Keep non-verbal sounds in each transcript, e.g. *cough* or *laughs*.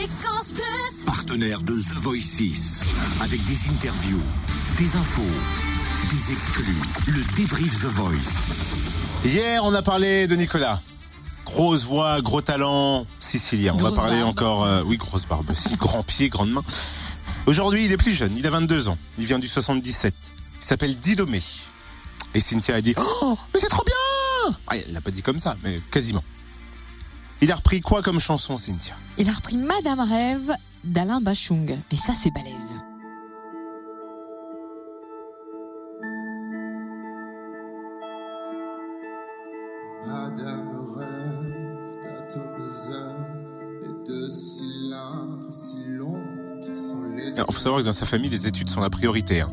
Fréquence Plus. Partenaire de The Voice 6. Avec des interviews, des infos, des exclus. Le débrief The Voice. Hier, on a parlé de Nicolas. Grosse voix, gros talent, sicilien. On va parler barbe. encore, euh, oui, grosse barbe aussi, grand pied, grande main. Aujourd'hui, il est plus jeune, il a 22 ans. Il vient du 77. Il s'appelle Didomé. Et Cynthia a dit, oh, mais c'est trop bien! Ah, elle l'a pas dit comme ça, mais quasiment. Il a repris quoi comme chanson, Cynthia? Il a repris Madame Rêve d'Alain Bachung. Et ça, c'est balèze. Madame rêve d'atomiseurs et de cylindres si longs qui sont les. Il faut savoir que dans sa famille, les études sont la priorité. hein.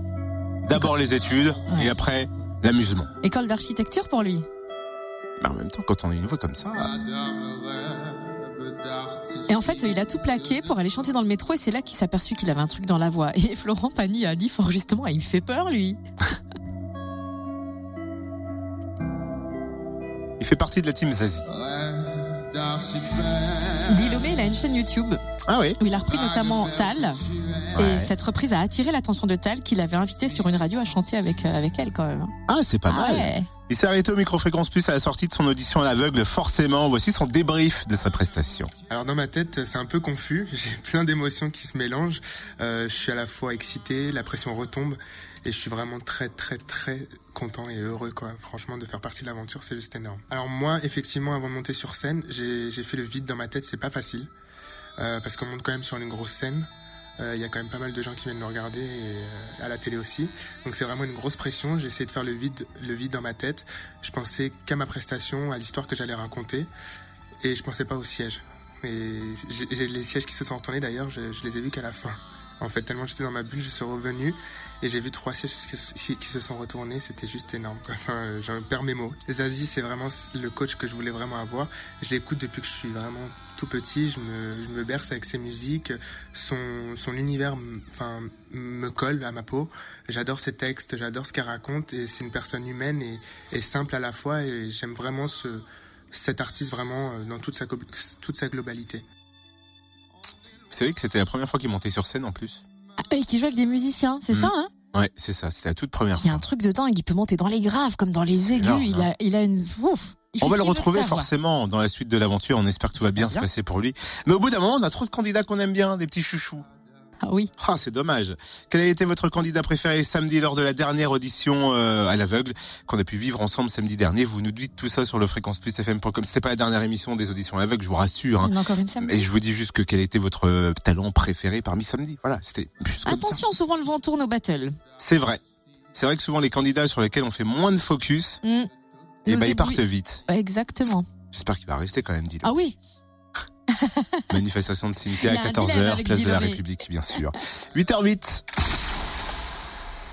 D'abord les études, et après l'amusement. École d'architecture pour lui? Mais en même temps, quand on a une voix comme ça. Et en fait, il a tout plaqué pour aller chanter dans le métro et c'est là qu'il s'est aperçu qu'il avait un truc dans la voix. Et *laughs* Florent Pagny a dit fort justement, il me fait peur lui. *laughs* il fait partie de la team Zazie. Dilomé, il a une chaîne YouTube Ah oui où il a repris notamment Tal. Ouais. Et cette reprise a attiré l'attention de Tal qu'il avait invité sur une radio à chanter avec, euh, avec elle quand même. Ah, c'est pas Ah mal. ouais. Il s'est arrêté au Microfréquence Plus à la sortie de son audition à l'aveugle. Forcément, voici son débrief de sa prestation. Alors dans ma tête, c'est un peu confus. *laughs* J'ai plein d'émotions qui se mélangent. Euh, je suis à la fois excité, la pression retombe, et je suis vraiment très très très content et heureux quoi. Franchement, de faire partie de l'aventure, c'est juste énorme. Alors moi, effectivement, avant de monter sur scène, j'ai fait le vide dans ma tête. C'est pas facile euh, parce qu'on monte quand même sur une grosse scène. Euh, Il y a quand même pas mal de gens qui viennent me regarder euh, à la télé aussi. Donc c'est vraiment une grosse pression. J'ai essayé de faire le vide, le vide dans ma tête. Je pensais qu'à ma prestation, à l'histoire que j'allais raconter, et je pensais pas au siège. Et les sièges qui se sont retournés d'ailleurs, je, je les ai vus qu'à la fin. En fait, tellement j'étais dans ma bulle, je suis revenu et j'ai vu trois sièges qui, se sont retournés. C'était juste énorme. *laughs* Enfin, euh, j'en perds mes mots. Zazie, c'est vraiment le coach que je voulais vraiment avoir. Je l'écoute depuis que je suis vraiment tout petit. Je me, je me berce avec ses musiques. Son, son univers enfin, me colle à ma peau. J'adore ses textes, j'adore ce qu'elle raconte. Et c'est une personne humaine et, et simple à la fois. Et j'aime vraiment ce, cet artiste vraiment euh, dans toute sa, toute sa globalité. Vous savez que c'était la première fois qu'il montait sur scène en plus Et qui joue avec des musiciens, c'est Mm. ça hein Ouais, c'est ça, c'était la toute première Il y a un truc de dingue, il peut monter dans les graves comme dans les aigus. énorme, il, a, il a une. Ouf, On va le retrouver forcément dans la suite de l'aventure. On espère que tout va bien se bien. passer pour lui. Mais au bout d'un moment, on a trop de candidats qu'on aime bien, des petits chouchous. Ah oui. Ah, c'est dommage. Quel a été votre candidat préféré samedi lors de la dernière audition euh, à l'aveugle qu'on a pu vivre ensemble samedi dernier? Vous nous dites tout ça sur le fréquenceplusfm.com. C'était pas la dernière émission des auditions à l'aveugle, je vous rassure. hein. Il y en a encore une samedi. Et je vous dis juste que quel était votre euh, talent préféré parmi samedi. Voilà, c'était juste comme ça. Attention, souvent le vent tourne au battle. C'est vrai. C'est vrai que souvent les candidats sur lesquels on fait moins de focus, Mm. eh Nous ben, ils partent vite. Exactement. J'espère qu'il va rester quand même, dit Ah oui. Manifestation de Cynthia à a un dilemme 14h, avec place de la. République, bien sûr. 8h08.